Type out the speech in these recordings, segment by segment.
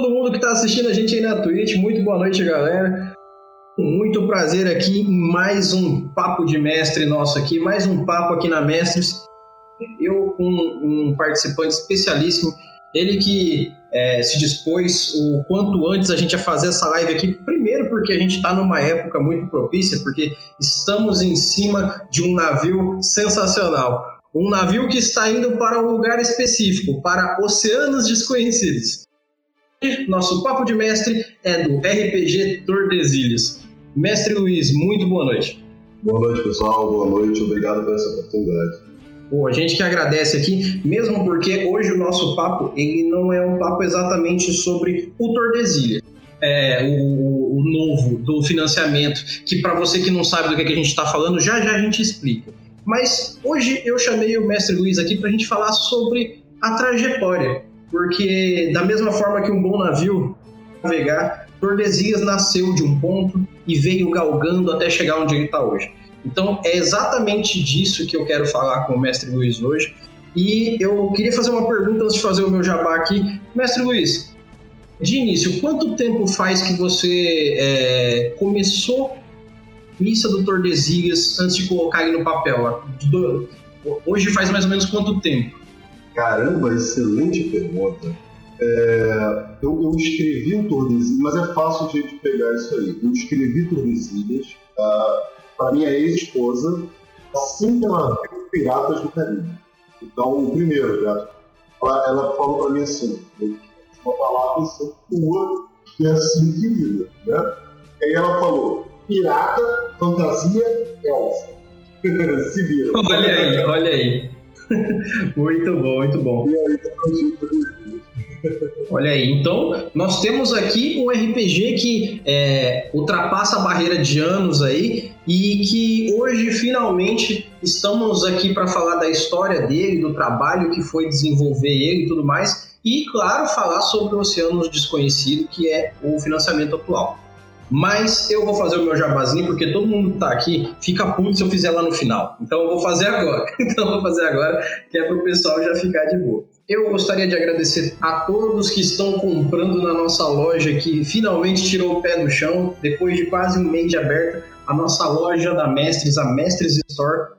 todo mundo que está assistindo a gente aí na Twitch. Muito boa noite, galera. Muito prazer aqui em mais um papo de mestre nosso aqui, mais um papo aqui na Mestres. Eu com um participante especialíssimo, ele que é, se dispôs o quanto antes a gente a fazer essa live aqui. Primeiro porque a gente está numa época muito propícia, porque estamos em cima de um navio sensacional. Um navio que está indo para um lugar específico, para oceanos desconhecidos. Nosso papo de mestre é do RPG Tordesilhas. Mestre Luiz, muito boa noite. Boa noite, pessoal. Boa noite. Obrigado por essa oportunidade. Pô, a gente que agradece aqui, mesmo porque hoje o nosso papo ele não é um papo exatamente sobre o Tordesilhas. É, o, o, novo do financiamento, que para você que não sabe do que, é que a gente está falando, já já a gente explica. Mas hoje eu chamei o mestre Luiz aqui para a gente falar sobre a trajetória, porque da mesma forma que um bom navio navegar, Tordesilhas nasceu de um ponto e veio galgando até chegar onde ele está hoje. Então é exatamente disso que eu quero falar com o mestre Luiz hoje. E eu queria fazer uma pergunta antes de fazer o meu jabá aqui. Mestre Luiz, de início, quanto tempo faz que você é, começou missa do Tordesilhas antes de colocar ele no papel? Hoje faz mais ou menos quanto tempo? Caramba, excelente pergunta. É, eu, eu, escrevi o Tordesilhas, mas é fácil de, pegar isso aí. Eu escrevi Tordesilhas uh, para minha ex-esposa assim que ela viu Piratas do Caribe. Então, primeiro, já, ela, ela falou para mim assim: uma palavra tua, que é assim querida. Né? Aí ela falou: pirata, fantasia, elfa. Se vira. Olha aí, olha aí. Muito bom, muito bom. Tá Olha aí, então nós temos aqui um RPG que é, ultrapassa a barreira de anos aí e que hoje finalmente estamos aqui para falar da história dele, do trabalho que foi desenvolver ele e tudo mais, e claro, falar sobre o Oceano Desconhecido, que é o financiamento atual. Mas eu vou fazer o meu jabazinho, porque todo mundo que tá aqui fica puto se eu fizer lá no final. Então eu vou fazer agora. Então eu vou fazer agora, que é pro pessoal já ficar de boa. Eu gostaria de agradecer a todos que estão comprando na nossa loja, que finalmente tirou o pé do chão, depois de quase um mês de aberta. A nossa loja da Mestres, a Mestres Store,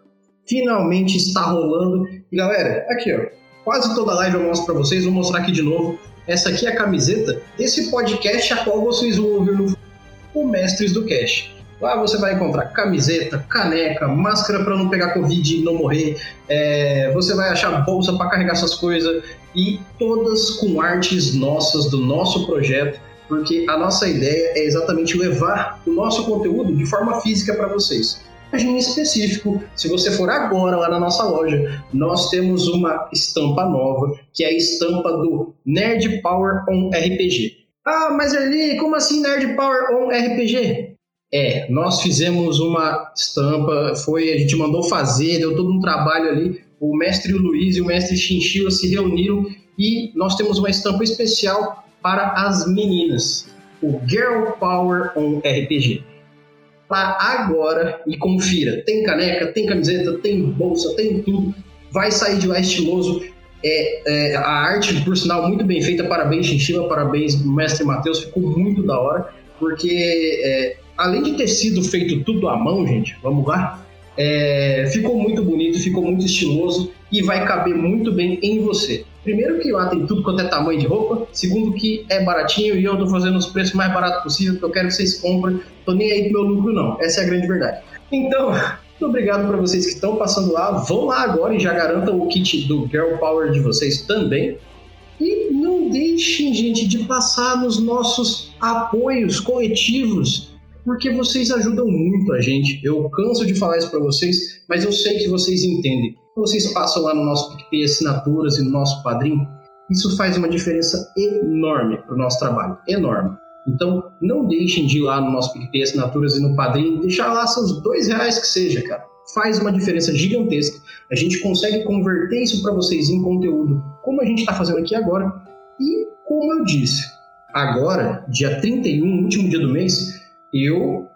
finalmente está rolando. E galera, aqui ó, quase toda live eu mostro para vocês, vou mostrar aqui de novo. Essa aqui é a camiseta desse podcast a qual vocês vão ouvir no o Mestres do Cash. Lá você vai encontrar camiseta, caneca, máscara para não pegar Covid e não morrer. É, você vai achar bolsa para carregar suas coisas e todas com artes nossas do nosso projeto, porque a nossa ideia é exatamente levar o nosso conteúdo de forma física para vocês. Em específico, se você for agora lá na nossa loja, nós temos uma estampa nova, que é a estampa do Nerd Power on RPG. Ah, mas ali, como assim Nerd Power on RPG? É, nós fizemos uma estampa, foi, a gente mandou fazer, deu todo um trabalho ali. O mestre Luiz e o mestre Chinchilla se reuniram e nós temos uma estampa especial para as meninas, o Girl Power on RPG. Vá agora e confira. Tem caneca, tem camiseta, tem bolsa, tem tudo. Vai sair de lá estiloso. É, é, a arte, por sinal, muito bem feita. Parabéns, Chinchilla, parabéns, mestre Matheus. Ficou muito da hora, porque é, além de ter sido feito tudo à mão, gente, vamos lá, é, ficou muito bonito, ficou muito estiloso e vai caber muito bem em você. Primeiro que lá tem tudo quanto é tamanho de roupa, segundo que é baratinho e eu tô fazendo os preços mais baratos possível, porque eu quero que vocês comprem, tô nem aí pro meu lucro não, essa é a grande verdade. Então, muito obrigado para vocês que estão passando lá, vão lá agora e já garantam o kit do Girl Power de vocês também. E não deixem, gente, de passar nos nossos apoios coletivos porque vocês ajudam muito a gente. Eu canso de falar isso para vocês, mas eu sei que vocês entendem. Vocês passam lá no nosso PicPay assinaturas e no nosso padrinho. Isso faz uma diferença enorme para o nosso trabalho, enorme. Então, não deixem de ir lá no nosso PicPay assinaturas e no padrinho, deixar lá seus dois reais que seja, cara. Faz uma diferença gigantesca. A gente consegue converter isso para vocês em conteúdo, como a gente está fazendo aqui agora. E, como eu disse, agora, dia 31, último dia do mês, eu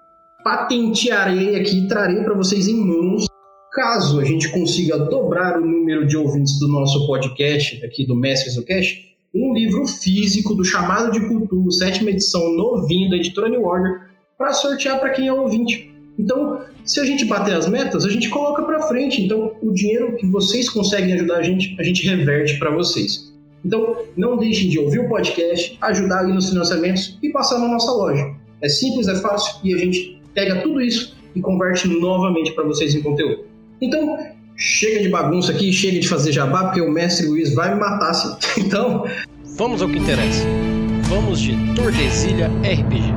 patentearei aqui e trarei para vocês em mãos. Caso a gente consiga dobrar o número de ouvintes do nosso podcast aqui do Mestres do Cash, um livro físico do Chamado de Cultura, sétima edição novinho da editora New Order, para sortear para quem é ouvinte. Então, se a gente bater as metas, a gente coloca para frente. Então, o dinheiro que vocês conseguem ajudar a gente, a gente reverte para vocês. Então, não deixem de ouvir o podcast, ajudar ali nos financiamentos e passar na nossa loja. É simples, é fácil e a gente pega tudo isso e converte novamente para vocês em conteúdo. Então, chega de bagunça aqui, chega de fazer jabá, porque o mestre Luiz vai me matar assim. Então, vamos ao que interessa. Vamos de Tordesilha RPG.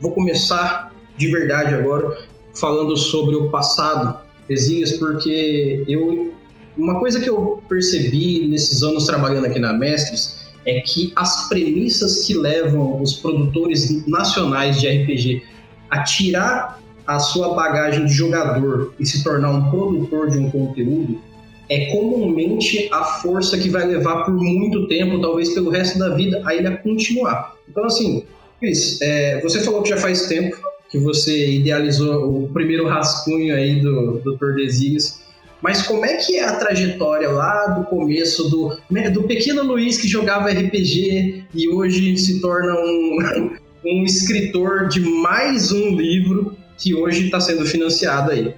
Vou começar de verdade agora falando sobre o passado Exílias, porque eu uma coisa que eu percebi nesses anos trabalhando aqui na Mestres é que as premissas que levam os produtores nacionais de RPG a tirar a sua bagagem de jogador e se tornar um produtor de um conteúdo é comumente a força que vai levar por muito tempo, talvez pelo resto da vida, a ele a continuar. Então, assim, Cris, é, você falou que já faz tempo que você idealizou o primeiro rascunho aí do, do Tordesilhas. Mas como é que é a trajetória lá do começo do, né, do pequeno Luiz que jogava RPG e hoje se torna um, um escritor de mais um livro que hoje está sendo financiado aí?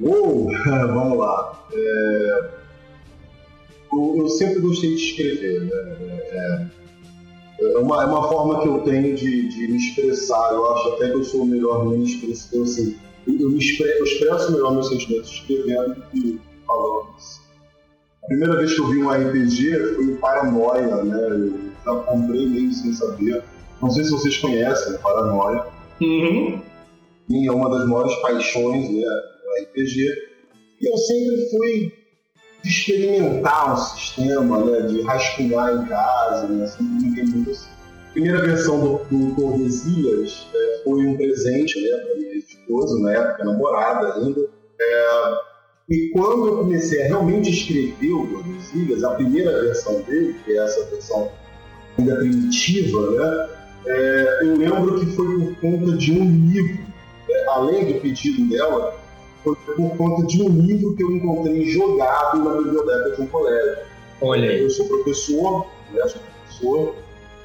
Uou, vamos lá. É... Eu, eu, sempre gostei de escrever, né? É é uma, é uma forma que eu tenho de, de me expressar. Eu acho até que eu sou o melhor me expressar. Então, assim, eu, me expresso, eu expresso melhor meus sentimentos escrevendo do que falando. A primeira vez que eu vi um RPG foi o Paranoia, né? Eu já comprei mesmo sem saber. Não sei se vocês conhecem Paranoia. Uhum. é uma das maiores paixões, né? O RPG. E eu sempre fui experimentar um sistema, né, de rascunhar em casa, né, assim. A primeira versão do, do Tordesilhas é, foi um presente né, para minha esposa, na época namorada ainda. É, e quando eu comecei a realmente escrever o Tordesilhas, a primeira versão dele, que é essa versão ainda primitiva, né, é, eu lembro que foi por conta de um livro, né, além do pedido dela, foi por conta de um livro que eu encontrei jogado na biblioteca de um colégio. Olha aí. Eu sou professor, né, sou professor,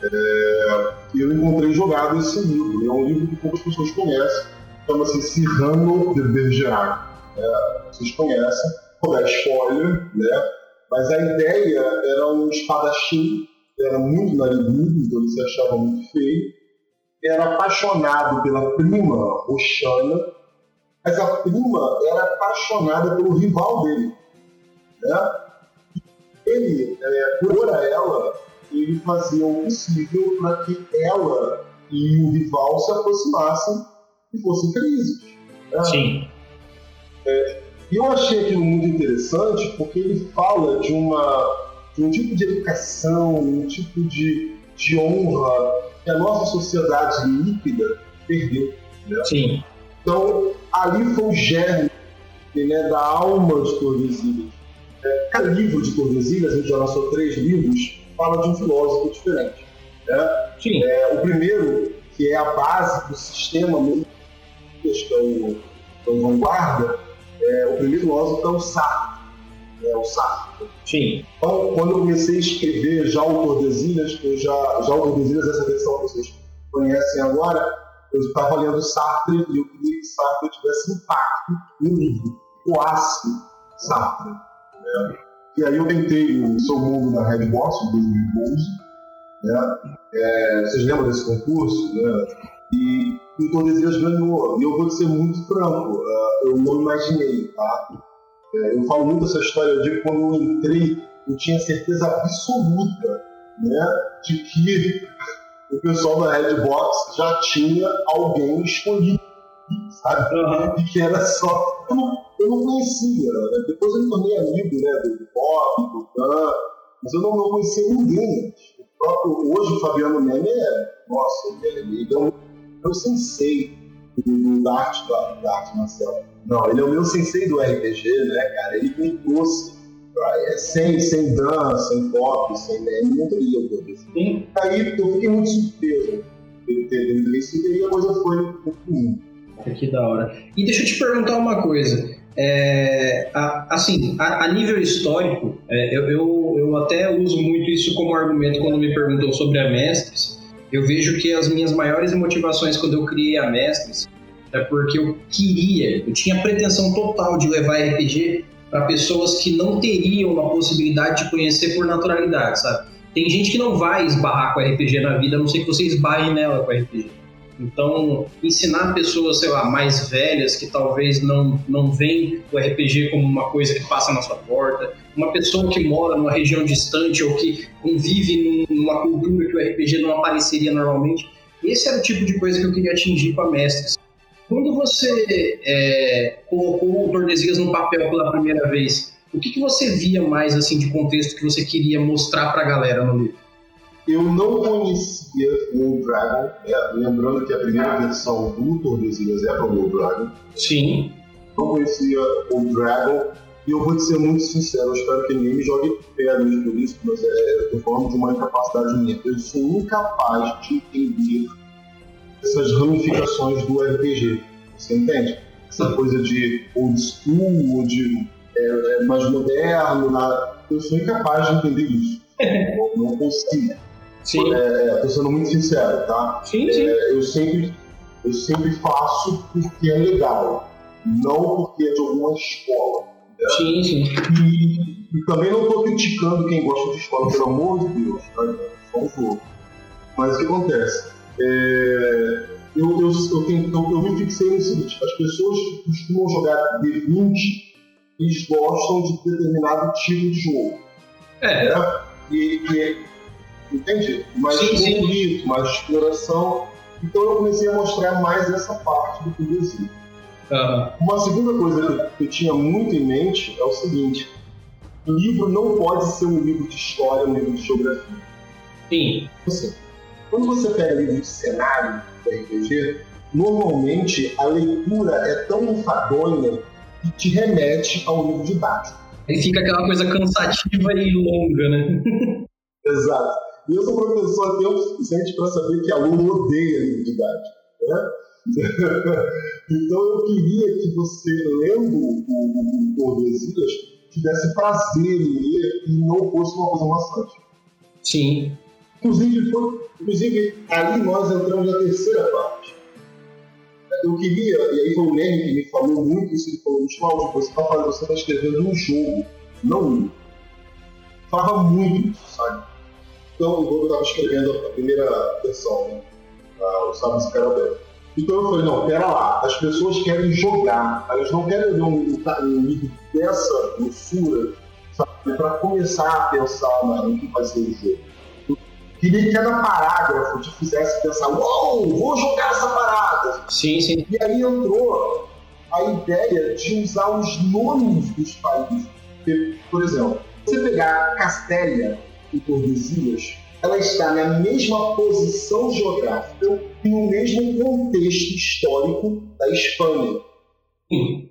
é, e eu encontrei jogado esse livro. É um livro que poucas pessoas conhecem, chama-se Cyrano de Bergerac. É, vocês conhecem, vou dar spoiler, né? mas a ideia era um espadachim, era muito narigudo, então ele se achava muito feio, era apaixonado pela prima Oxana, mas a prima era apaixonada pelo rival dele. Né? Ele, é, por ela, ele fazia o possível para que ela e o rival se aproximassem e fossem felizes. Né? Sim. É, e eu achei aquilo muito interessante porque ele fala de, uma, um tipo de educação, um tipo de, de honra que a nossa sociedade líquida perdeu. Né? Sim. Então, ali foi o germe né, da alma de Tordesilhas. É, cada livro de Tordesilhas, a gente já lançou três livros, fala de um filósofo diferente. Né? Sim. É, o primeiro, que é a base do sistema que é o, é o vanguarda, é, o primeiro filósofo é o Sartre. É o Sartre. Sim. Então, quando eu comecei a escrever já o Tordesilhas, eu já, já o Tordesilhas, essa versão que vocês conhecem agora, eu estava lendo Sartre e eu queria que Sartre tivesse impacto no livro, coasse Sartre. Né? E aí eu tentei o Seu Mundo na Redbox, em 2012. Né? É, vocês lembram desse concurso? Né? E o Tordesilhas ganhou. E eu vou ser muito franco, uh, eu não imaginei. Tá? É, eu falo muito essa história de quando eu entrei, eu tinha certeza absoluta né, de que o pessoal da Redbox já tinha alguém escolhido, sabe? Uhum. E que era só. Eu não, eu não conhecia, né? Depois eu me tornei amigo né, do Bob, do Dan, mas eu não, não conhecia ninguém. O próprio, hoje o Fabiano Neme é. Nossa, ele é o meu sensei do, da, arte, da, da arte marcial. Não, ele é o meu sensei do RPG, né, cara? Ele me trouxe é, sem, sem dança, sem pop, sem meme, não teria o eu Aí eu fiquei muito surpreso ele ter dito isso e a coisa foi ruim. Que da hora. E deixa eu te perguntar uma coisa. é, a, assim, a, a, nível histórico, é, eu, eu, eu, até uso muito isso como argumento quando me perguntam sobre a Mestres. Eu vejo que as minhas maiores motivações quando eu criei a Mestres é porque eu queria, eu tinha pretensão total de levar RPG para pessoas que não teriam uma possibilidade de conhecer por naturalidade, sabe? Tem gente que não vai esbarrar com RPG na vida, a não ser que você esbarre nela com RPG. Então, ensinar pessoas, sei lá, mais velhas que talvez não, não veem o RPG como uma coisa que passa na sua porta, uma pessoa que mora numa região distante ou que convive numa cultura que o RPG não apareceria normalmente, esse era o tipo de coisa que eu queria atingir com a Mestres. Quando você é, colocou o Tordesilhas no papel pela primeira vez, o que, que você via mais assim de contexto que você queria mostrar para a galera no livro? Eu não conhecia o Dragon, é, lembrando que a primeira versão do Tordesilhas é para o Dragon. Sim. Não conhecia o Dragon, e eu vou te ser muito sincero, eu espero que ninguém me jogue pedras por isso, mas é, eu tô falando de uma incapacidade minha. Eu sou incapaz de entender essas ramificações do RPG. Você entende? Essa coisa de old school, ou de é, é mais moderno, nada. eu sou incapaz de entender isso. não consigo. Sim. É, tô sendo muito sincero, tá? Sim, sim. É, eu, sempre, eu sempre faço porque é legal, não porque é de alguma escola. Né? Sim, sim. E, e também não estou criticando quem gosta de escola, pelo amor de Deus, tá? Só um jogo. Mas o que acontece? É, eu, eu, eu, tenho, eu, eu me fixei no seguinte: as pessoas que costumam jogar D20 eles gostam de determinado tipo de jogo. É. Né? E, e Entende? Mais sim, conflito, mais exploração. Então eu comecei a mostrar mais essa parte do Brasil. Uhum. Uma segunda coisa que eu tinha muito em mente é o seguinte: o livro não pode ser um livro de história, um livro de geografia. Sim. Assim, quando você pega livro de cenário da RPG, normalmente a leitura é tão enfadonha que te remete ao livro didático. Aí fica aquela coisa cansativa e longa, né? Exato. Eu sou professor até o suficiente para saber que aluno odeia livro didático. Né? então eu queria que você, lendo o Tordesilhas, tivesse prazer em ler e não fosse uma coisa maçante. Sim. Inclusive, foi, inclusive, aí nós entramos na terceira parte. Eu queria, e aí foi o Lenny que me falou muito isso, ele falou, Cláudio, você está você tá escrevendo um jogo, não um. Falava muito sabe? Então, eu estava escrevendo a primeira versão, né? o Sábio Escaravel. Então eu falei, não, pera lá, as pessoas querem jogar, elas não querem ler um, um livro dessa grossura, sabe, para começar a pensar no que vai ser o jogo. Eu queria que cada parágrafo te fizesse pensar, uou, vou jogar essa parada. Sim, sim. E aí entrou a ideia de usar os nomes dos países. Por exemplo, você pegar Castélia e Tordesilhas, ela está na mesma posição geográfica e no mesmo contexto histórico da Espanha. Sim.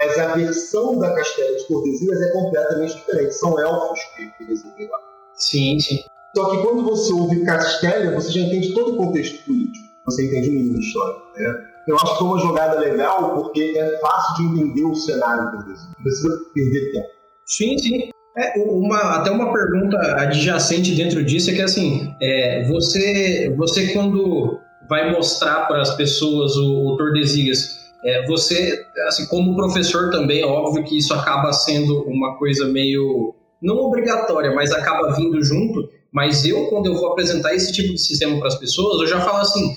Mas a versão da Castela de Tordesilhas é completamente diferente. São elfos que residem lá. Sim, sim. Só que quando você ouve Castela, você já entende todo o contexto político. Você entende o mínimo de história. Né? Eu acho que foi uma jogada legal porque é fácil de entender o cenário do Tordesilhas. Não precisa perder tempo. Sim, sim. É, uma, até uma pergunta adjacente dentro disso é que assim, é, você, você quando vai mostrar para as pessoas o, o Tordesilhas, é, você, assim, como professor também, óbvio que isso acaba sendo uma coisa meio, não obrigatória, mas acaba vindo junto, mas eu, quando eu vou apresentar esse tipo de sistema para as pessoas, eu já falo assim,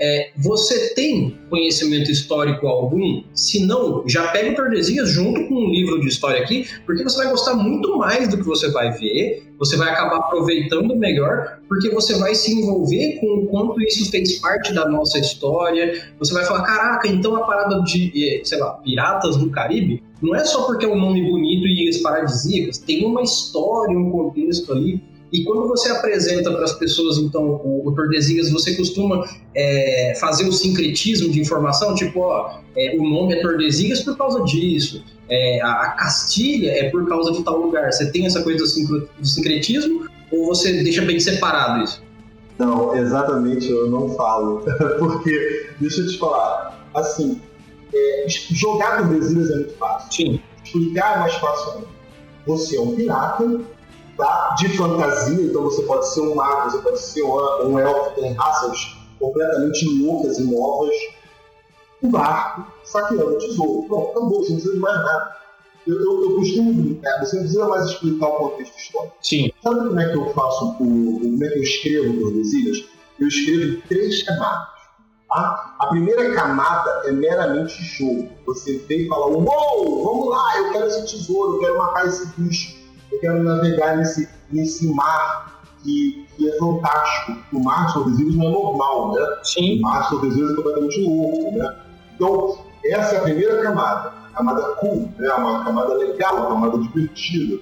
é, você tem conhecimento histórico algum? Se não, já pega o Tordesilhas junto com um livro de história aqui, porque você vai gostar muito mais do que você vai ver, você vai acabar aproveitando melhor, porque você vai se envolver com o quanto isso fez parte da nossa história. Você vai falar: caraca, então a parada de, sei lá, Piratas do Caribe não é só porque é um nome bonito e ilhas paradisíacas, tem uma história, um contexto ali e quando você apresenta para as pessoas, então, o, o Tordesilhas, você costuma é, fazer o sincretismo de informação, tipo, ó, é, o nome é Tordesilhas por causa disso, é, a, Castilha é por causa de tal lugar. Você tem essa coisa do sincretismo ou você deixa bem separado isso? Não, exatamente eu não falo. Porque, deixa eu te falar, assim, é, jogar Tordesilhas é muito fácil. Sim. Explicar é mais fácil ainda. Você é um pirata, tá? De fantasia, então você pode ser um mago, você pode ser um, um elfo, tem raças completamente loucas e novas. Um barco, saqueando tesouro. Pronto, acabou, você não precisa de mais nada. Eu, eu, eu, costumo brincar, você não precisa mais explicar o contexto histórico. Sim. Sabe como é que eu faço, o, como é que eu escrevo Tordesilhas? Eu escrevo três camadas. Tá? A primeira camada é meramente jogo. Você vem e fala, uou, vamos lá, eu quero esse tesouro, eu quero matar esse bicho, eu quero navegar nesse, nesse mar que, que é fantástico. O mar de Tordesilhas não é normal, né? Sim. O mar de Tordesilhas é completamente louco, né? Então, essa é a primeira camada camada cool, né? uma camada legal, uma camada divertida.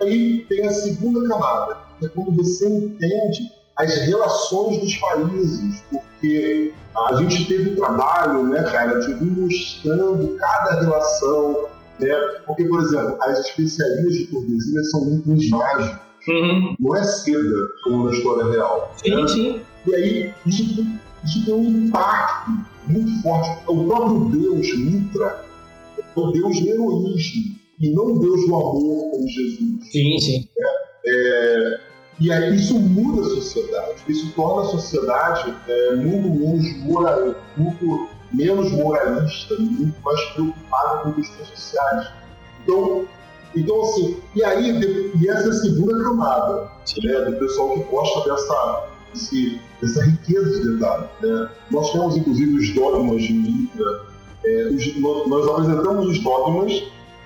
Aí tem a segunda camada, que é quando você entende as relações dos países, porque a gente teve um trabalho, né, cara, de ir mostrando cada relação, né? Porque, por exemplo, as especiarias de Tordesilhas são itens mágicos. Uhum. Não é seda, como na história real. Sim, né? sim. E aí, isso, isso tem um impacto muito forte. O próprio Deus, Mitra, o Deus do heroísmo e não o Deus do amor como Jesus. Sim, sim. É, e aí isso muda a sociedade, isso torna a sociedade é, muito menos moral, muito menos moralista, muito mais preocupada com questões sociais. Então, então assim, e aí e essa é a segunda camada né, do pessoal que gosta dessa, desse, dessa riqueza de detalhe. Né? Nós temos inclusive os dogmas de Mitra, é, os, nós apresentamos os dogmas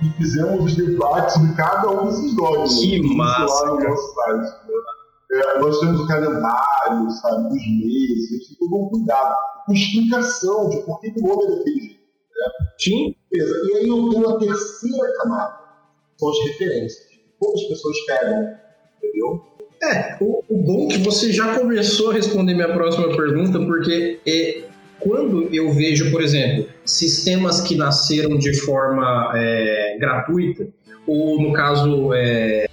e fizemos os debates de cada um desses dogmas. Que massa! Lá no nosso site. É, nós temos o calendário, sabe, os meses, a gente tem todo um cuidado, com explicação de por que o nome é daquele jeito. Né? Sim. E aí eu tenho a terceira camada, são as referências. Poucas pessoas pegam, entendeu? É, o, o bom é que você já começou a responder minha próxima pergunta, porque é, quando eu vejo, por exemplo, sistemas que nasceram de forma é, gratuita, ou no caso, é,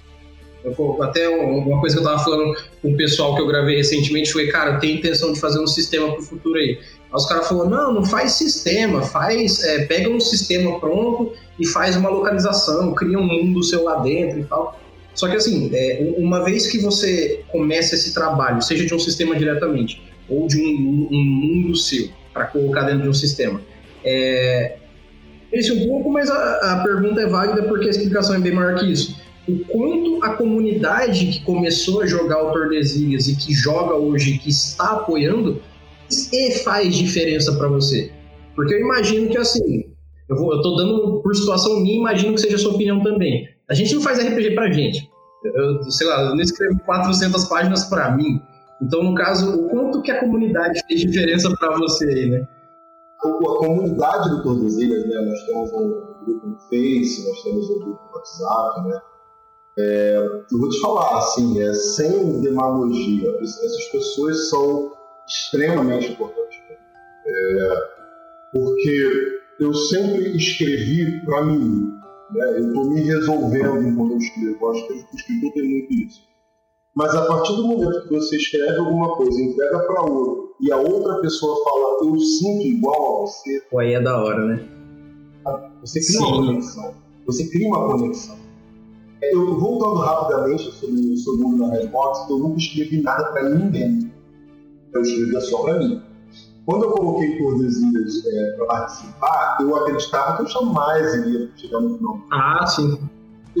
até uma coisa que eu estava falando com o pessoal que eu gravei recentemente foi, cara, tenho intenção de fazer um sistema para o futuro aí. Aí os caras falaram, não, não faz sistema, faz, é, pega um sistema pronto e faz uma localização, cria um mundo seu lá dentro e tal. Só que assim, é, uma vez que você começa esse trabalho, seja de um sistema diretamente, ou de um, um mundo seu para colocar dentro de um sistema. É, esse um pouco, mas a, a, pergunta é válida porque a explicação é bem maior que isso. O quanto a comunidade que começou a jogar o Tordesilhas e que joga hoje, que está apoiando, e faz diferença para você? Porque eu imagino que assim, eu, vou, eu tô dando por situação minha, imagino que seja a sua opinião também. A gente não faz RPG pra gente. Eu, sei lá, eu não escrevo 400 páginas para mim. Então, no caso, o quanto que a comunidade fez diferença para você aí, né? A comunidade do Tordesilhas, né? Nós temos um grupo no Face, nós temos um grupo no WhatsApp, né? É, eu vou te falar, assim, é, sem demagogia, essas pessoas são extremamente importantes. É, porque eu sempre escrevi para mim, né? eu estou me resolvendo enquanto eu escrevo. Acho que o escritor tem muito isso mas a partir do momento que você escreve alguma coisa, entrega para outro, e a outra pessoa fala, eu sinto igual a você. Pô, aí é da hora, né? Você cria Sim. uma conexão. Você cria uma conexão. Eu, voltando rapidamente sobre o seu mundo na Redbox, eu nunca escrevi nada para ninguém. Eu escrevia só para mim. Quando eu coloquei Tordesilhas é, para participar, eu acreditava que eu jamais iria chegar no final. Ah, sim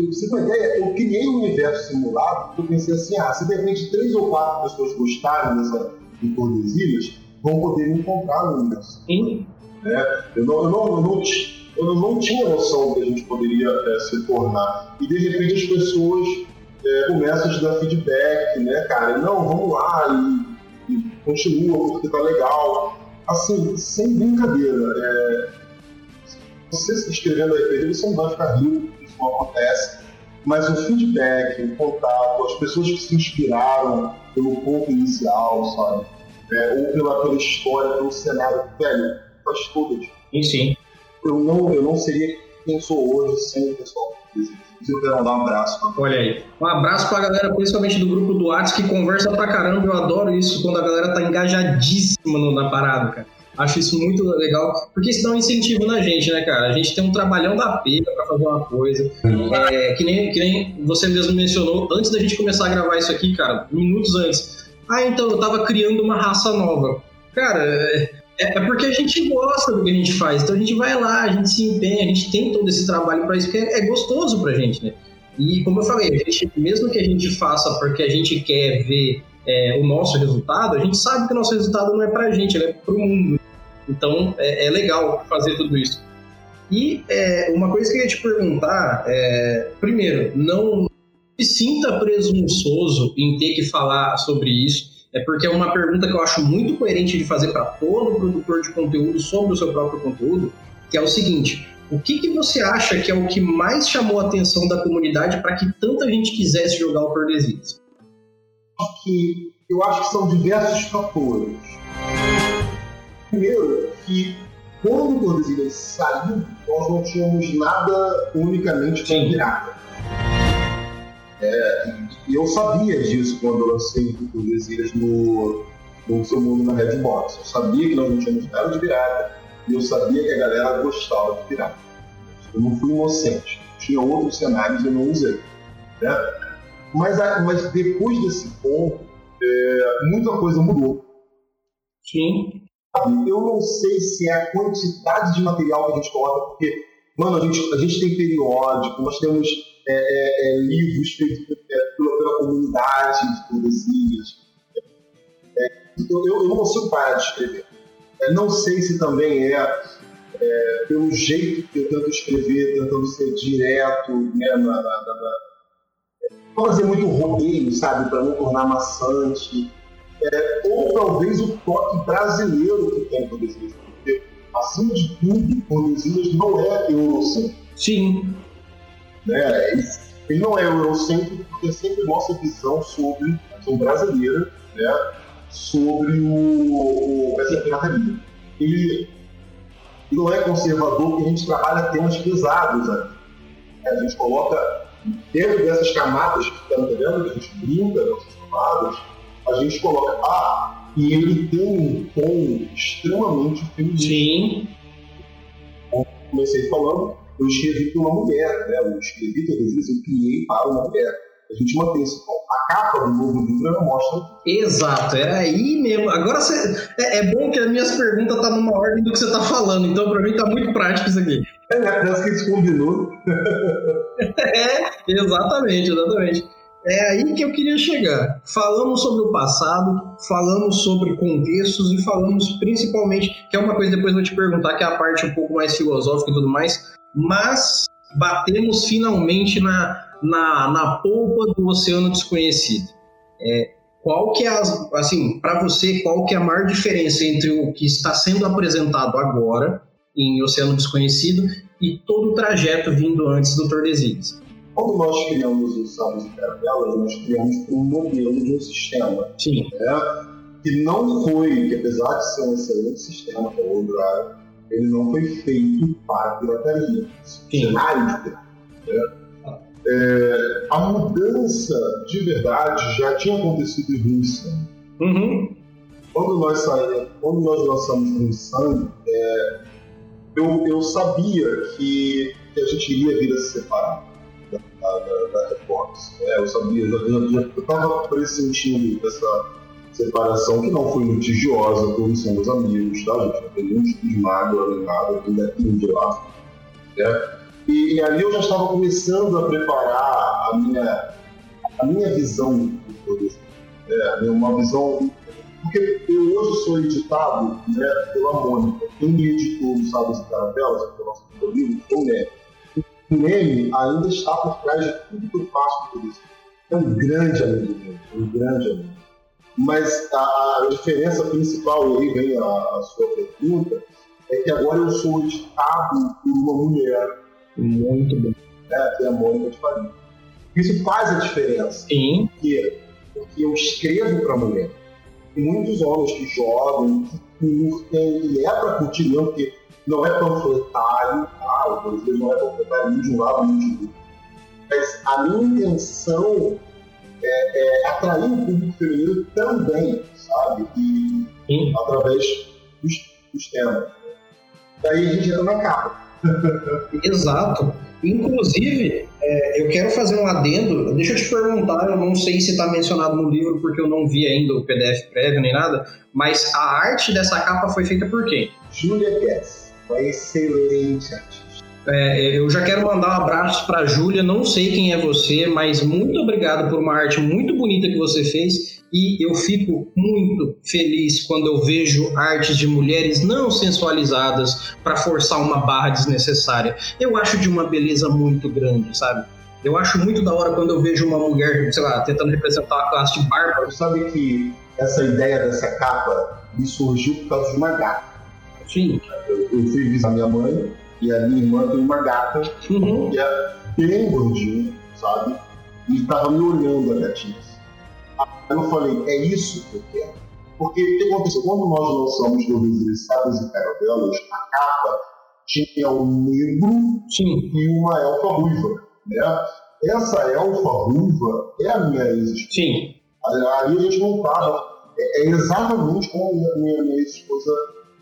você tem ideia, eu criei um universo simulado porque eu pensei assim, ah, se de repente três ou quatro pessoas gostarem dessa de Tordesilhas, vão poder me encontrar no universo. Sim. É, eu, não, eu, não, eu, não, eu não tinha noção do que a gente poderia é, se tornar. E de repente as pessoas é, começam a te dar feedback, né, cara? Não, vamos lá e, e continua porque tá legal. Assim, sem brincadeira. É, você escrevendo RPG, você não vai ficar rico não acontece. Mas o feedback, o contato, as pessoas que se inspiraram pelo ponto inicial, sabe? É, ou pela, pela história, pelo cenário, velho, faz tudo. Sim, sim. Eu não, eu não seria quem sou hoje sem o pessoal eu quero mandar um abraço. Olha aí. Um abraço pra galera, principalmente do grupo do WhatsApp, que conversa pra caramba. Eu adoro isso quando a galera tá engajadíssima na parada, cara. Acho isso muito legal, porque isso dá um incentivo na gente, né, cara? A gente tem um trabalhão da pega para fazer uma coisa. É, que, nem, que nem você mesmo mencionou, antes da gente começar a gravar isso aqui, cara, minutos antes. Ah, então eu tava criando uma raça nova. Cara, é, é porque a gente gosta do que a gente faz. Então a gente vai lá, a gente se empenha, a gente tem todo esse trabalho para isso, que é, é gostoso pra gente, né? E como eu falei, a gente, mesmo que a gente faça porque a gente quer ver é, o nosso resultado, a gente sabe que o nosso resultado não é pra gente, ele é pro mundo. Então é, é legal fazer tudo isso. E é, uma coisa que eu ia te perguntar é, primeiro, não se sinta presunçoso em ter que falar sobre isso, é porque é uma pergunta que eu acho muito coerente de fazer para todo produtor de conteúdo sobre o seu próprio conteúdo, que é o seguinte: o que, que você acha que é o que mais chamou a atenção da comunidade para que tanta gente quisesse jogar o Tordesilhas? Que eu acho que são diversos fatores. Primeiro, que quando o Tordesilhas saiu, nós não tínhamos nada unicamente pirata. É, e eu sabia disso quando eu lancei o Tordesilhas no, no seu mundo na Redbox. Eu sabia que nós não tínhamos nada de pirata e eu sabia que a galera gostava de pirata. Eu não fui inocente. Tinha outros cenários e eu não usei. Né? Mas, mas depois desse ponto, é, muita coisa mudou. Sim. Eu não sei se é a quantidade de material que a gente coloca, porque, mano, a gente, a gente tem periódico, nós temos é, é, é livros feitos é, pela, pela, comunidade de poesias. É, eu, eu, não consigo parar de escrever. não sei se também é, pelo jeito que eu tento escrever, tentando ser direto, né, na, na, na, não fazer muito rodeio, sabe, para não tornar maçante é, ou talvez o toque brasileiro que tem o Tordesilhas. Porque, acima de tudo, o Tordesilhas não é eurocêntrico. Sim. Né? Ele não é eurocêntrico porque sempre mostra visão sobre a visão brasileira né? sobre o, o, essa pirataria. Ele não é conservador porque a gente trabalha temas pesados ali. A gente coloca dentro dessas camadas que estão entendendo, que a gente brinca nessas camadas, a gente coloca, ah, e ele tem um tom extremamente feminino. Sim. Como comecei falando, eu escrevi para uma mulher, né? Eu escrevi todas vezes, eu criei para uma mulher. A gente mantém esse tom. A capa do novo livro ela mostra. Exato, era aí mesmo. Agora você, é, é bom que as minhas perguntas estão tá numa ordem do que você está falando, então para mim está muito prático isso aqui. É, né? Parece que gente combinou. é, exatamente, exatamente. É aí que eu queria chegar. Falamos sobre o passado, falamos sobre contextos e falamos principalmente, que é uma coisa depois eu vou te perguntar, que é a parte um pouco mais filosófica e tudo mais, mas batemos finalmente na, na, na polpa do oceano desconhecido. É, qual que é, as, assim, para você, qual que é a maior diferença entre o que está sendo apresentado agora em Oceano Desconhecido e todo o trajeto vindo antes do Tordesilhas? Quando nós criamos os Salmos e Caravelas, nós criamos um modelo de um sistema. Sim. Né, que não foi, que apesar de ser um excelente sistema para o ele não foi feito para pirataria. Sim. Cenário de pirataria. Né? É, a mudança de verdade já tinha acontecido em Rio Sangue. Uhum. Quando nós saímos, quando nós lançamos Rio Sangue, é, eu, eu sabia que, que a gente iria vir a se separar da, da, da É, eu sabia, eu estava pressentindo essa separação que não foi litigiosa, todos são meus amigos, tá, gente? Não tem nenhum tipo de mágoa nem nada, tudo é de lá. Né? E, e ali eu já estava começando a preparar a minha, a minha visão do produto. É, uma visão. Porque eu hoje sou editado né, pela Mônica. Quem me editou no Sábados e Caravelas, que é o nosso livro, foi o Neto nele ainda está por trás de tudo que eu faço por isso. É um grande amigo meu, um grande amigo. Mas a, diferença principal, e aí vem a, a, sua pergunta, é que agora eu sou editado por uma mulher. Muito bem. É, que é a Mônica de Faria. Isso faz a diferença. Sim. Porque, porque eu escrevo para mulher. Tem muitos homens que jogam, que curtem, e é para curtir mesmo, porque não é panfletário, tá? o não é panfletário de um lado nem de outro. Mas a minha intenção é, é atrair o público feminino também, sabe? E Sim. através dos, os temas. Daí a gente entra na capa. Exato. Inclusive, é, eu quero fazer um adendo. Deixa eu te perguntar, eu não sei se está mencionado no livro, porque eu não vi ainda o PDF prévio nem nada, mas a arte dessa capa foi feita por quem? Julia Guess, uma excelente artista. É, eu já quero mandar um abraço para a Júlia, não sei quem é você, mas muito obrigado por uma arte muito bonita que você fez e eu fico muito feliz quando eu vejo artes de mulheres não sensualizadas para forçar uma barra desnecessária. Eu acho de uma beleza muito grande, sabe? Eu acho muito da hora quando eu vejo uma mulher, sei lá, tentando representar a classe de bárbaro. Sabe que essa ideia dessa capa me surgiu por causa de uma gata. Sim. Eu, eu fui visitar minha mãe e a minha irmã tem uma gata uhum. que é bem gordinha, sabe? E estava me olhando a gatinha. Aí eu falei, é isso que eu quero. Porque o que aconteceu? Quando nós lançamos do Regressadas e Carabelas, a capa tinha um negro Sim. e uma elfa ruiva. Né? Essa elfa ruiva é a minha ex Sim. Aí a gente não estava. É, é, exatamente como a minha, minha ex-esposa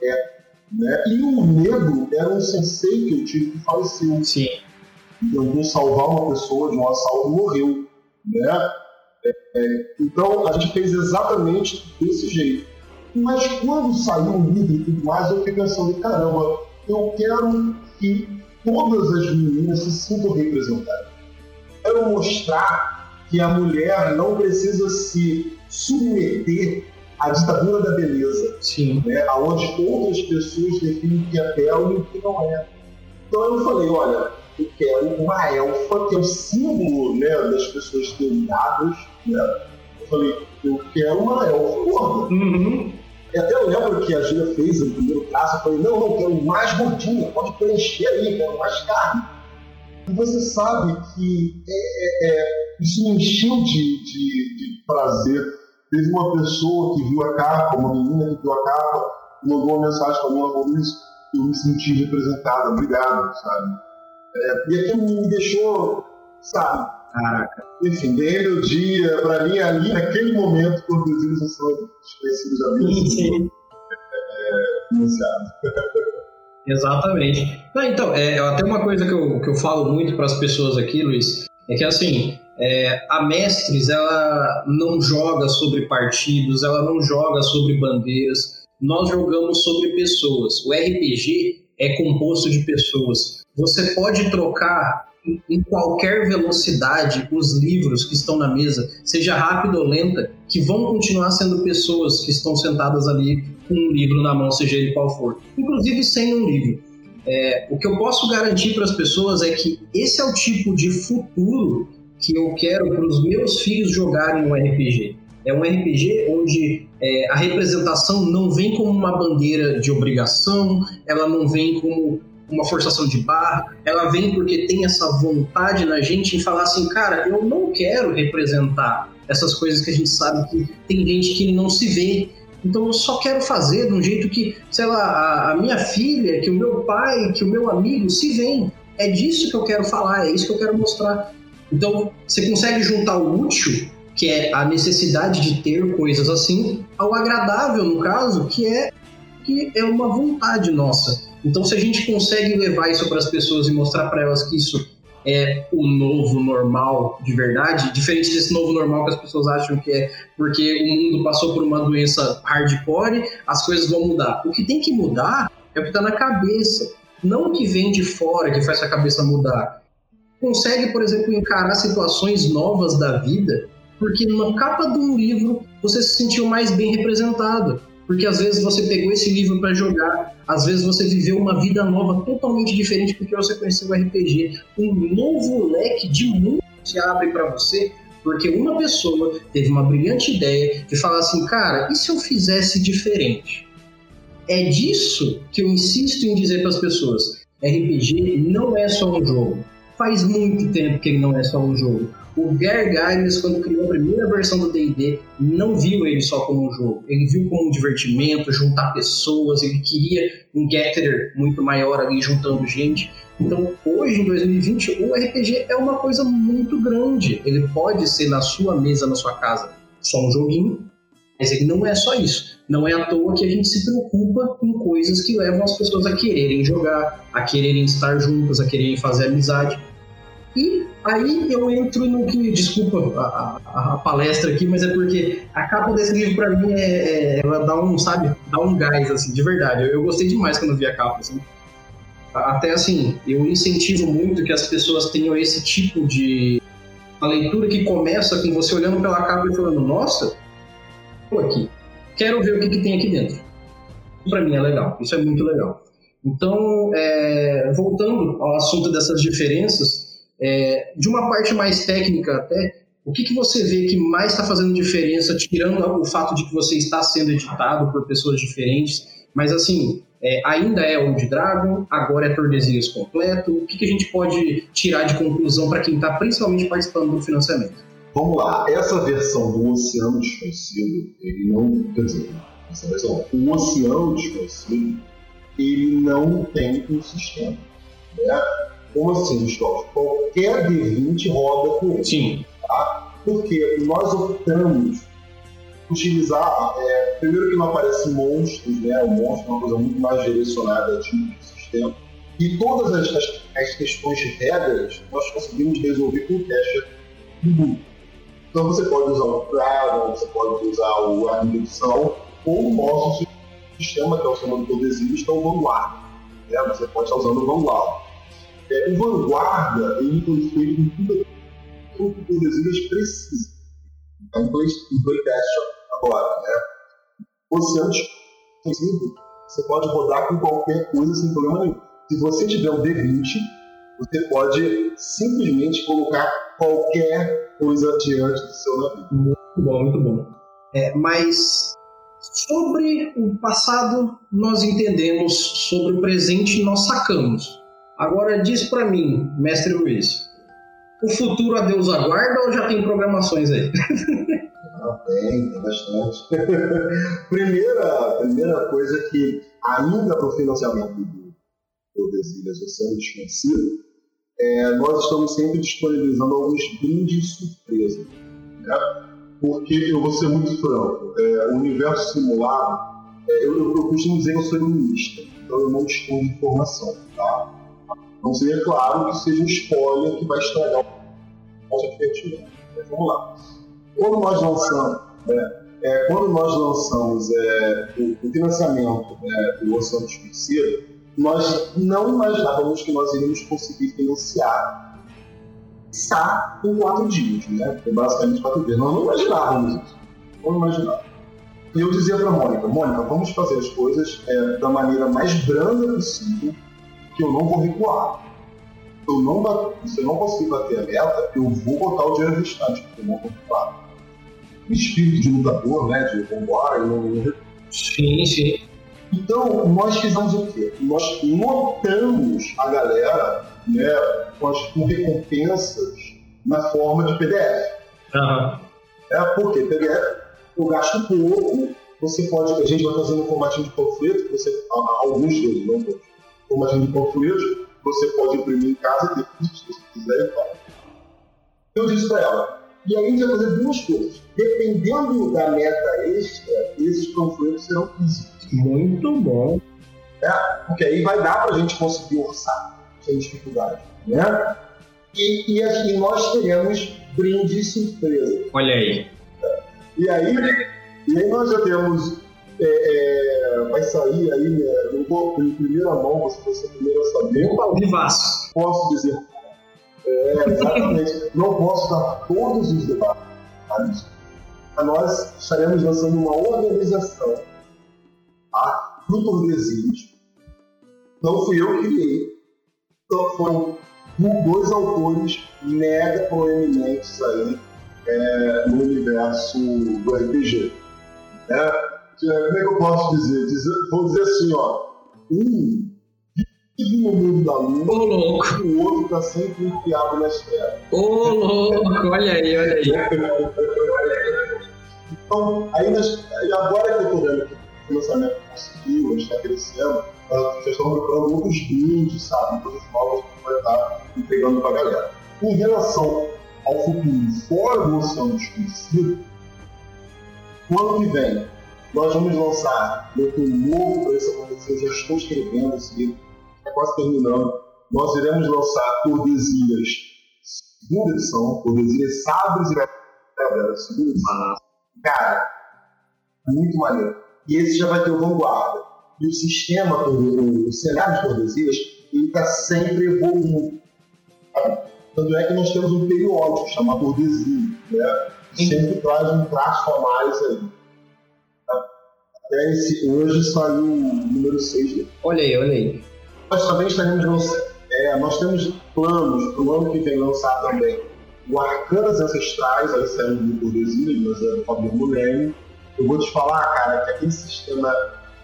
é. Né? E o negro era um sensei que eu tive que faleceu. Sim. Eu vou salvar uma pessoa de um assalto e morreu. Né? É, é, então a gente fez exatamente desse jeito. Mas quando saiu o livro e tudo mais, eu fiquei pensando, caramba, eu quero que todas as meninas se sintam representadas. Quero mostrar que a mulher não precisa se submeter à ditadura da beleza, Sim. né, onde outras pessoas definem o que é belo e o que não é. Então eu falei, olha, eu quero uma elfa, que é o símbolo né, das pessoas dominadas. Né? Eu falei, eu quero uma elfa gorda. Uhum. E até eu lembro que a Gina fez no primeiro traço, eu falei, não, não, quero mais gordinha, pode preencher aí, quero mais carne. E você sabe que é, é, é, isso me encheu de, de, de, prazer. Teve uma pessoa que viu a capa, uma menina que viu a capa, mandou uma mensagem para mim, ela falou isso, eu me senti representada, obrigado, sabe? É, e aquilo me deixou, sabe? Caraca. Enfim, ganhei meu dia, pra mim, ali, naquele momento, produzidos não são desconhecidos da vida. Sim. É, financiado. Exatamente. Não, então, é, até uma coisa que eu, que eu falo muito para as pessoas aqui, Luiz, é que assim, é, a Mestres, ela não joga sobre partidos, ela não joga sobre bandeiras, nós jogamos sobre pessoas. O RPG é composto de pessoas. Você pode trocar em qualquer velocidade os livros que estão na mesa, seja rápida ou lenta, que vão continuar sendo pessoas que estão sentadas ali com um livro na mão, seja ele qual for, inclusive sem um livro. É, o que eu posso garantir para as pessoas é que esse é o tipo de futuro que eu quero para os meus filhos jogarem um RPG. É um RPG onde é, a representação não vem como uma bandeira de obrigação, ela não vem como uma forçação de barra, ela vem porque tem essa vontade na gente em falar assim, cara, eu não quero representar essas coisas que a gente sabe que tem gente que não se vê. Então eu só quero fazer de um jeito que, sei lá, a, a minha filha, que o meu pai, que o meu amigo se veem. É disso que eu quero falar, é isso que eu quero mostrar. Então você consegue juntar o útil, que é a necessidade de ter coisas assim, ao agradável, no caso, que é que é uma vontade nossa. Então, se a gente consegue levar isso para as pessoas e mostrar para elas que isso é o novo normal de verdade, diferente desse novo normal que as pessoas acham que é porque o mundo passou por uma doença hardcore, as coisas vão mudar. O que tem que mudar é o que está na cabeça, não o que vem de fora que faz a cabeça mudar. Consegue, por exemplo, encarar situações novas da vida, porque na capa de um livro você se sentiu mais bem representado porque às vezes você pegou esse livro para jogar, às vezes você viveu uma vida nova totalmente diferente porque você conheceu o RPG. Um novo leque de mundo se abre para você porque uma pessoa teve uma brilhante ideia de falar assim, cara, e se eu fizesse diferente? É disso que eu insisto em dizer para as pessoas. RPG não é só um jogo. Faz muito tempo que ele não é só um jogo. O Gary Gygax, quando criou a primeira versão do D&D, não viu ele só como um jogo. Ele viu como um divertimento, juntar pessoas, ele queria um getter muito maior ali, juntando gente. Então, hoje, em 2020, o RPG é uma coisa muito grande. Ele pode ser na sua mesa, na sua casa, só um joguinho. Ele não é só isso. Não é à toa que a gente se preocupa com coisas que levam as pessoas a quererem jogar, a quererem estar juntas, a quererem fazer amizade. E aí eu entro no que, desculpa a, a, a palestra aqui, mas é porque a capa desse livro para mim é, é, ela dá um, sabe, dá um gás assim, de verdade. Eu, eu gostei demais quando vi a capa, assim. Até assim, eu incentivo muito que as pessoas tenham esse tipo de leitura que começa com você olhando pela capa e falando, nossa, tô aqui, quero ver o que, que tem aqui dentro. Para mim é legal, isso é muito legal. Então, é, voltando ao assunto dessas diferenças, é, de uma parte mais técnica até, o que, que você vê que mais está fazendo diferença, tirando o fato de que você está sendo editado por pessoas diferentes, mas assim, é, ainda é Old Dragon, agora é Tordesilhas completo, o que, que a gente pode tirar de conclusão para quem está principalmente participando do financiamento? Vamos lá, essa versão do Oceano Desconhecido, ele não, quer dizer, essa versão, o Oceano Desconhecido, ele não tem um sistema, né? Como assim, Gustavo? Qualquer D20 roda com ele. Sim. Tá? Porque nós optamos utilizar. É, primeiro que não aparece monstros, né? O monstro é uma coisa muito mais direcionada tipo de sistema. E todas as, as, as, questões de regras nós conseguimos resolver com o cache do Então você pode usar o Dragon, você pode usar o a indução, ou o nosso sistema, que é o sistema do Codesino, é o Vanguard. Né? Você pode estar usando o Vanguard. É, o Vanguarda, ele foi feito com tudo o que o Desílias precisa. É um, play, playtest agora, né? Oceano Desconhecido, você pode rodar com qualquer coisa sem problema nenhum. Se você tiver um D20, você pode simplesmente colocar qualquer coisa diante do seu navio. Muito bom, muito bom. É, mas sobre o passado nós entendemos, sobre o presente nós sacamos. Agora diz para mim, mestre Luiz, o futuro a Deus aguarda ou já tem programações aí? Ah, tem, tem bastante. primeira, primeira coisa que, ainda para o financiamento do, do Desilhas Oceano Desconhecido, é, nós estamos sempre disponibilizando alguns brindes surpresa. Né? Porque eu vou ser muito franco, é, o universo simulado, é, eu, eu, eu costumo dizer que eu sou iluminista, então eu não escondo informação. Tá? Não seria claro que seja um spoiler que vai estragar o divertido. Mas vamos lá. Quando nós lançamos, é, é, quando nós lançamos é, o, o, financiamento né, do Oceano Desconhecido, nós não imaginávamos que nós iríamos conseguir financiar está em quatro dias, né? É basicamente quatro dias. Nós não imaginávamos isso. Não imaginávamos. E eu dizia para Mônica, Mônica, vamos fazer as coisas é, da maneira mais branda possível, que eu não vou recuar. Se eu não, se eu não conseguir bater a meta, eu vou botar o dinheiro restante, porque eu não vou recuar. O espírito de lutador, né, de vambora, eu não, não Sim, sim. Então, nós fizemos o quê? Nós notamos a galera né, com, as, com recompensas na forma de PDF. Uhum. É, porque PDF eu gasto pouco, você pode. A gente vai fazendo um formatinho de panfleto, você, alguns deles, não todos formatinho de panfletos, você pode imprimir em casa e ter se você quiser e tal. Eu disse para ela, e aí a gente vai fazer duas coisas. Dependendo da meta extra, esses panfletos serão físicos. Muito bom. É, porque aí vai dar para a gente conseguir orçar sem dificuldade. Né? E, e, assim, nós teremos brinde surpresa. Olha aí. E aí, e aí nós já temos é, é, vai sair aí, né, eu vou em primeira mão, você vai ser o primeiro a saber. Opa, vivaço. Posso dizer. É, exatamente. não posso dar todos os detalhes. Nós estaremos lançando uma organização tá? no Tordesilhas. Não fui eu que criei. Então foram dois autores mega proeminentes aí é, no universo do RPG. É, como é que eu posso dizer? dizer vou dizer assim, ó. Um vive no mundo da lua, Ô, louco. o outro tá sempre enfiado nas terras. Ô, louco, olha aí, olha aí. então, aí nós, agora que eu tô vendo que o lançamento conseguiu, a gente tá crescendo, já estamos procurando outros brindes, sabe? Coisas novas que a vai estar entregando pra galera. Em relação ao futuro fora do Oceano Desconhecido, O ano que vem, nós vamos lançar um novo para isso acontecer. Já estou escrevendo esse livro, está quase terminando. Nós iremos lançar Tordesilhas, segunda edição, Tordesilhas Sabres e Pedras, segunda edição. Cara, muito maneiro. E esse já vai ter o Vanguarda. E o sistema, o, o cenário de Tordesilhas, ele está sempre evoluindo. Tanto é que nós temos um periódico chamado Tordesilhas, né? sempre traz um traço a mais aí. Até esse, hoje saiu o número 6. Né? Olha aí, olha aí. Nós também estaremos é, nós temos planos para o ano que vem lançar também o Arcanas Ancestrais, aí saiu do Tordesilhas, mas é do Fabiano Leme. Eu vou te falar, cara, que aquele sistema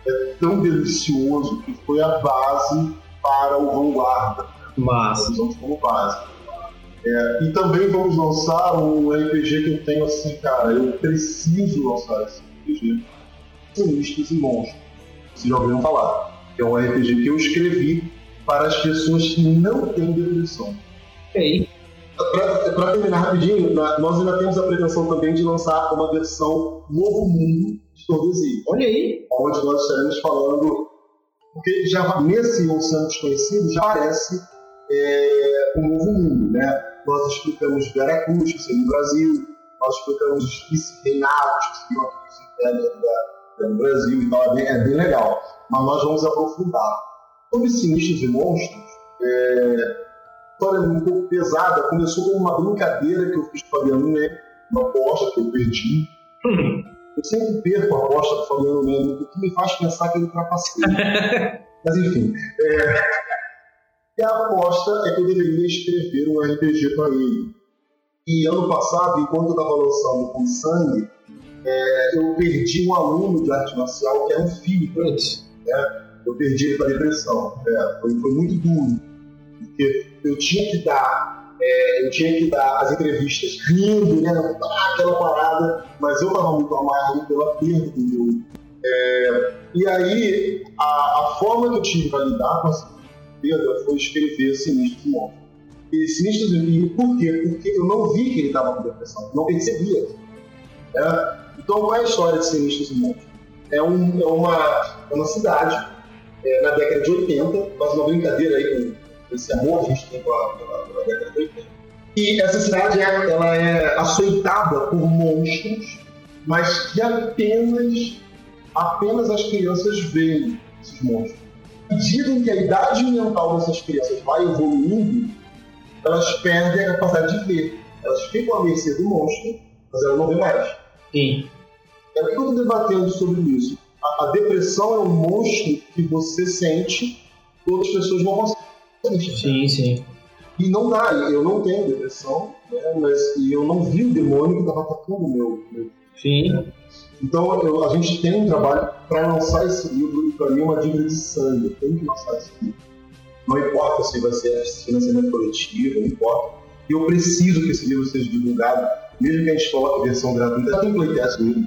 é tão delicioso que foi a base para o Vanguarda. Mas. Nós usamos como base. É, e também vamos lançar um RPG que eu tenho assim, cara, eu preciso lançar esse RPG. Sinistros e Monstros. Vocês já ouviram falar. É um RPG que eu escrevi para as pessoas que não têm depressão. Ok. Para terminar rapidinho, nós ainda temos a pretensão também de lançar uma versão Novo Mundo de Tordesilhas. Olha aí! Onde nós estaremos falando. Porque já nesse Oceano Desconhecido já aparece é, o Novo Mundo, né? Nós explicamos Veracruz, que seria o Brasil, nós explicamos os vice-reinados, que seriam aqueles internos do Brasil e tal, é bem, é bem legal. Mas nós vamos aprofundar. Sobre Sinistros e Monstros, é, história um pouco pesada. Começou com uma brincadeira que eu fiz com o Fabiano Neto, uma aposta que eu perdi. Uhum. Eu sempre perco a aposta com o Fabiano Neto, o que me faz pensar que ele trapacei. Mas enfim. É... E a aposta é que eu deveria escrever um RPG para ele. E ano passado, enquanto eu estava lançando com sangue, é, eu perdi um aluno de arte marcial que era um filho. Né? Eu perdi ele para depressão. É, foi, foi muito duro porque eu tinha que dar, é, eu tinha que dar as entrevistas rindo, né, aquela parada, mas eu estava muito amargo pela perda do meu. É, e aí, a, a, forma que eu tive para lidar com essa perda foi escrever Sinistros e Monstros. E Sinistros e por quê? Porque eu não vi que ele estava com depressão, não percebia. É, então, qual é a história de Sinistros Monstros? É, um, é, uma, é uma cidade é, na década de 80, faz uma brincadeira aí esse amor que a gente tem pela, pela, pela década de 80. E essa cidade é, ela é açoitada por monstros, mas que apenas, apenas as crianças veem esses monstros. À medida em que a idade mental dessas crianças vai evoluindo, elas perdem a capacidade de ver. Elas ficam à mercê do monstro, mas elas não vê mais. Sim. É que eu estou debatendo sobre isso. A, a, depressão é um monstro que você sente que outras pessoas não conseguem Sim, sim. E não dá, eu não tenho depressão, né, mas eu não vi o demônio que estava atacando o meu, meu. Sim. Então eu, a gente tem um trabalho para lançar esse livro e para mim é uma dívida de sangue. Eu tenho que lançar esse livro. Não importa se vai ser financiamento coletivo, não importa. Eu preciso que esse livro seja divulgado, mesmo que a gente coloque a versão gratuita. Tem playtest livro.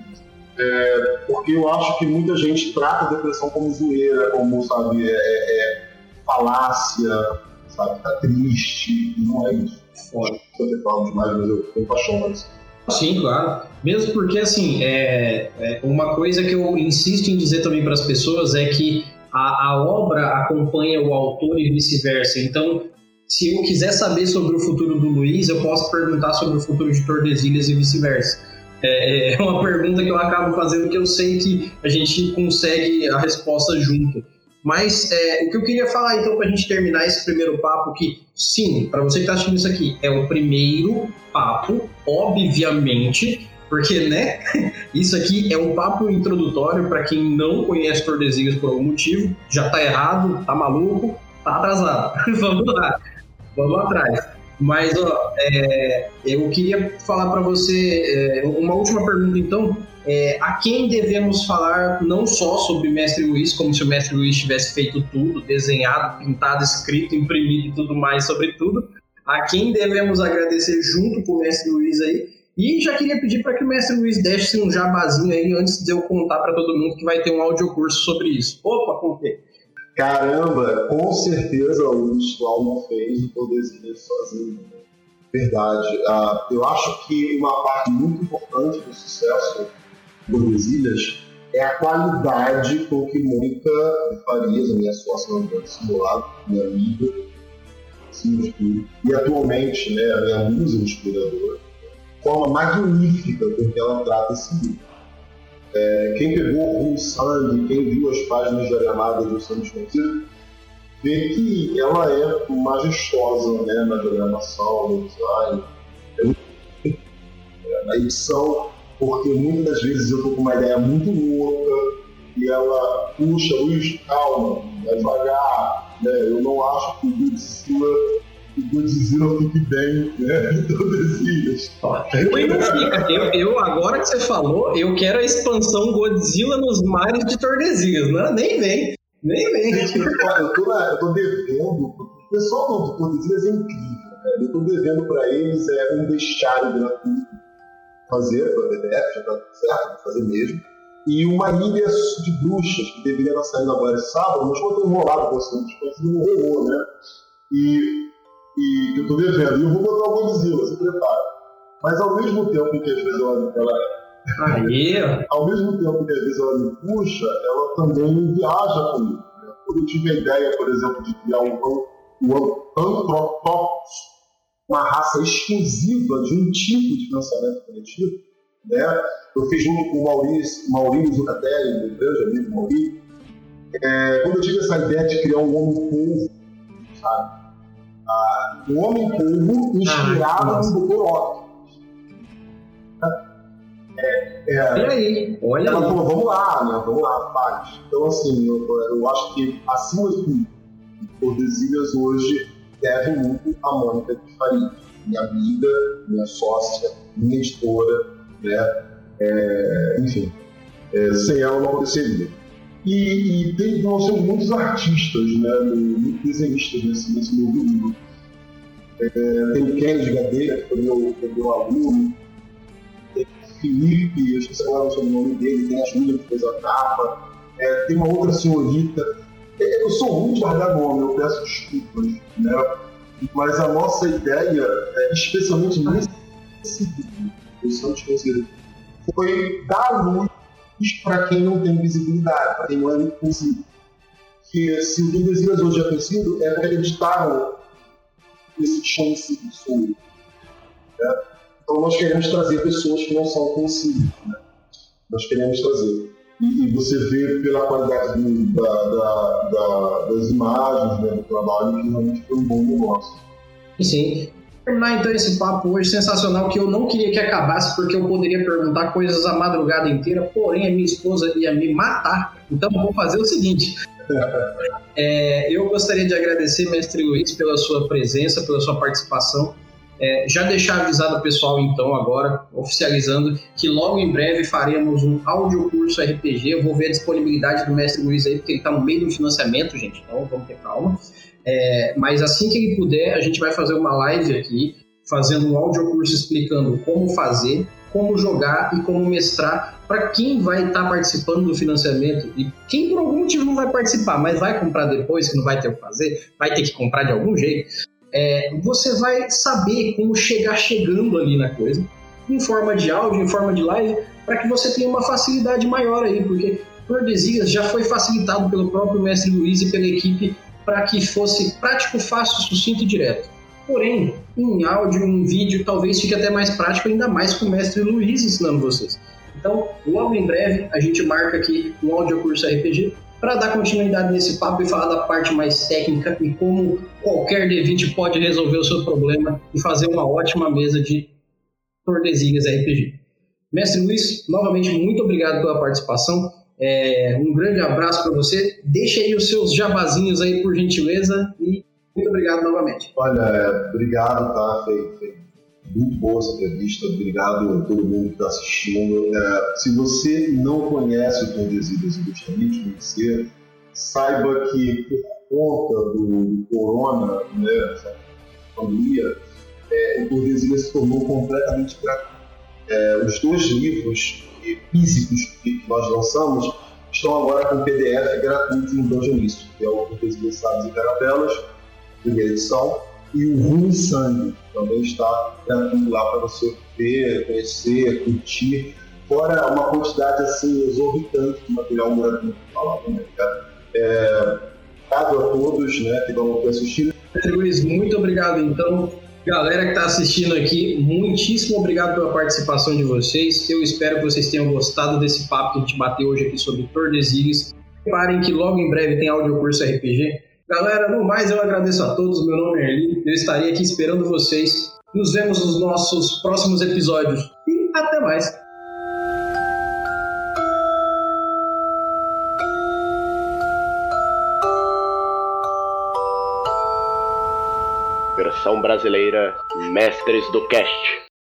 É, porque eu acho que muita gente trata a depressão como zoeira, como, sabe, é, é falácia, sabe? Tá triste, não é isso. Pode ter falado demais, mas eu tenho paixão mais. Sim, claro. Mesmo porque, assim, é, é, uma coisa que eu insisto em dizer também para as pessoas é que a, a obra acompanha o autor e vice-versa. Então, se eu quiser saber sobre o futuro do Luiz, eu posso perguntar sobre o futuro de Tordesilhas e vice-versa. É, é uma pergunta que eu acabo fazendo que eu sei que a gente consegue a resposta junto. Mas é, o que eu queria falar então para a gente terminar esse primeiro papo, que sim, para você que está assistindo isso aqui, é o primeiro papo, obviamente, porque né, isso aqui é um papo introdutório para quem não conhece Tordesilhas por algum motivo, já está errado, tá maluco, tá atrasado. vamos lá, vamos atrás. Mas ó, é, eu queria falar para você é, uma última pergunta então é, a quem devemos falar não só sobre Mestre Luiz, como se o Mestre Luiz tivesse feito tudo, desenhado, pintado, escrito, imprimido e tudo mais sobre tudo, a quem devemos agradecer junto com o Mestre Luiz aí. E já queria pedir para que o Mestre Luiz deixe um jabazinho aí antes de eu contar para todo mundo que vai ter um audiocurso sobre isso. Opa, contei. Caramba, com certeza o não fez o Poderzinho sozinho. Verdade. Uh, eu acho que uma parte muito importante do sucesso Tordesilhas é a qualidade com que Mônica de Farias, a minha sócia no simulado, minha amiga, de tudo, e atualmente né, a minha musa inspiradora, forma magnífica com que ela trata esse livro. É, quem pegou o sangue, quem viu as páginas diagramadas do Sangue Desconhecido, vê que ela é majestosa né, na diagramação, no design, é, na edição, porque muitas das vezes eu estou com uma ideia muito louca e ela puxa, Luiz, calma, vai devagar, né? eu não acho que o Godzilla o Godzilla fique bem, né? De Tordesilhas. Eu, eu, agora que você falou, eu quero a expansão Godzilla nos mares de Tordesilhas, né? Nem vem. Nem vem. Gente, eu, tô, eu tô devendo. O pessoal do Tordesilhas é incrível. Né? Eu tô devendo para eles é, um bestiário gratuito fazer para a BDF, já tá certo, fazer mesmo. E uma ilha de bruxas, que deveria estar saindo agora esse sábado, mas como eu tô enrolado com esse desconhecido, não rolou, né? E e eu estou devendo. E eu vou botar o Godzilla, se prepara. Mas ao mesmo tempo que às vezes ela, ela Aí. ao mesmo tempo que às vezes ela me puxa, ela também viaja comigo. Né? Quando eu tive a ideia, por exemplo, de criar um, um Anthropopus, uma raça exclusiva de um tipo de pensamento coletivo, né? eu fiz junto com o Maurício, Maurício Zucatelli, meu grande amigo Maurício, é, quando eu tive essa ideia de criar um homem povo, sabe? o Homem Polvo inspirado ah, no Dr. É, é, e aí? Olha ela aí. falou, vamos lá, né? Vamos lá, faz. Então, assim, eu, eu acho que, acima de tudo, Tordesilhas hoje deve muito a Mônica de Faria, minha amiga, minha sócia, minha editora, né? É, enfim, é, sem ela não aconteceria. E, e tem, nós temos muitos artistas, né, muitos desenhistas nesse, nesse novo livro. É, tem o Kennedy Gadeira, que foi meu, meu aluno, tem o Felipe, eu esqueci agora o sobrenome dele, tem a Júlia, que fez a capa, é, tem uma outra senhorita. É, eu sou de guardar nome, eu peço desculpas, né? mas a nossa ideia, é, especialmente nesse livro, o Santos foi dar luz para quem não tem visibilidade, para quem não é conhecido. Que se o Tordesilhas hoje é conhecido, é porque acreditaram nesse desconhecido sobre. Né? Então nós queremos trazer pessoas que não são conhecidas. Né? Nós queremos trazer. E, e, você vê pela qualidade do, da, da, da, das imagens, né, do trabalho, que realmente foi um bom negócio. Sim terminar então esse papo hoje sensacional que eu não queria que acabasse porque eu poderia perguntar coisas a madrugada inteira, porém a minha esposa ia me matar. Então vou fazer o seguinte. É, eu gostaria de agradecer, mestre Luiz, pela sua presença, pela sua participação. É, já deixar avisado o pessoal, então, agora, oficializando, que logo em breve faremos um audiocurso RPG. Eu vou ver a disponibilidade do mestre Luiz aí, porque ele está no meio do financiamento, gente, então vamos ter calma. É, mas assim que ele puder, a gente vai fazer uma live aqui, fazendo um audiocurso explicando como fazer, como jogar e como mestrar para quem vai estar tá participando do financiamento e quem por algum motivo não vai participar, mas vai comprar depois, que não vai ter o que fazer, vai ter que comprar de algum jeito, é, você vai saber como chegar chegando ali na coisa, em forma de áudio, em forma de live, para que você tenha uma facilidade maior aí, porque Tordesilhas já foi facilitado pelo próprio mestre Luiz e pela equipe para que fosse prático, fácil, sucinto e direto. Porém, em áudio, em vídeo, talvez fique até mais prático, ainda mais com o mestre Luiz ensinando vocês. Então, logo em breve, a gente marca aqui um áudio curso RPG para dar continuidade nesse papo e falar da parte mais técnica e como qualquer D20 pode resolver o seu problema e fazer uma ótima mesa de Tordesilhas RPG. Mestre Luiz, novamente, muito obrigado pela participação. É, um grande abraço para você. Deixe aí os seus jabazinhos aí, por gentileza. E muito obrigado novamente. Olha, obrigado, tá? Foi, foi, muito boa essa entrevista. Obrigado a todo mundo que está assistindo. É, se você não conhece o Tordesilhas e gostaria de conhecer, saiba que por conta do, do corona, né, essa pandemia, é, o Tordesilhas se tornou completamente gratuito. É, os dois livros físicos que nós lançamos estão agora com PDF gratuito no Dungeonist, que é o Cortesia Sabes e Carabelas, primeira edição, e o Ruim Sangue também está gratuito lá para você ver, conhecer, curtir. fora uma quantidade assim exorbitante de material gratuito falado, né? É, a todos né, que estão assistindo. Luiz, muito obrigado então. Galera que está assistindo aqui, muitíssimo obrigado pela participação de vocês. Eu espero que vocês tenham gostado desse papo que a gente bateu hoje aqui sobre Tordesilhas. Reparem que logo em breve tem áudio curso RPG. Galera, no mais eu agradeço a todos. Meu nome é Erli. Eu estarei aqui esperando vocês. Nos vemos nos nossos próximos episódios. E até mais. Versão brasileira Mestres do Cast.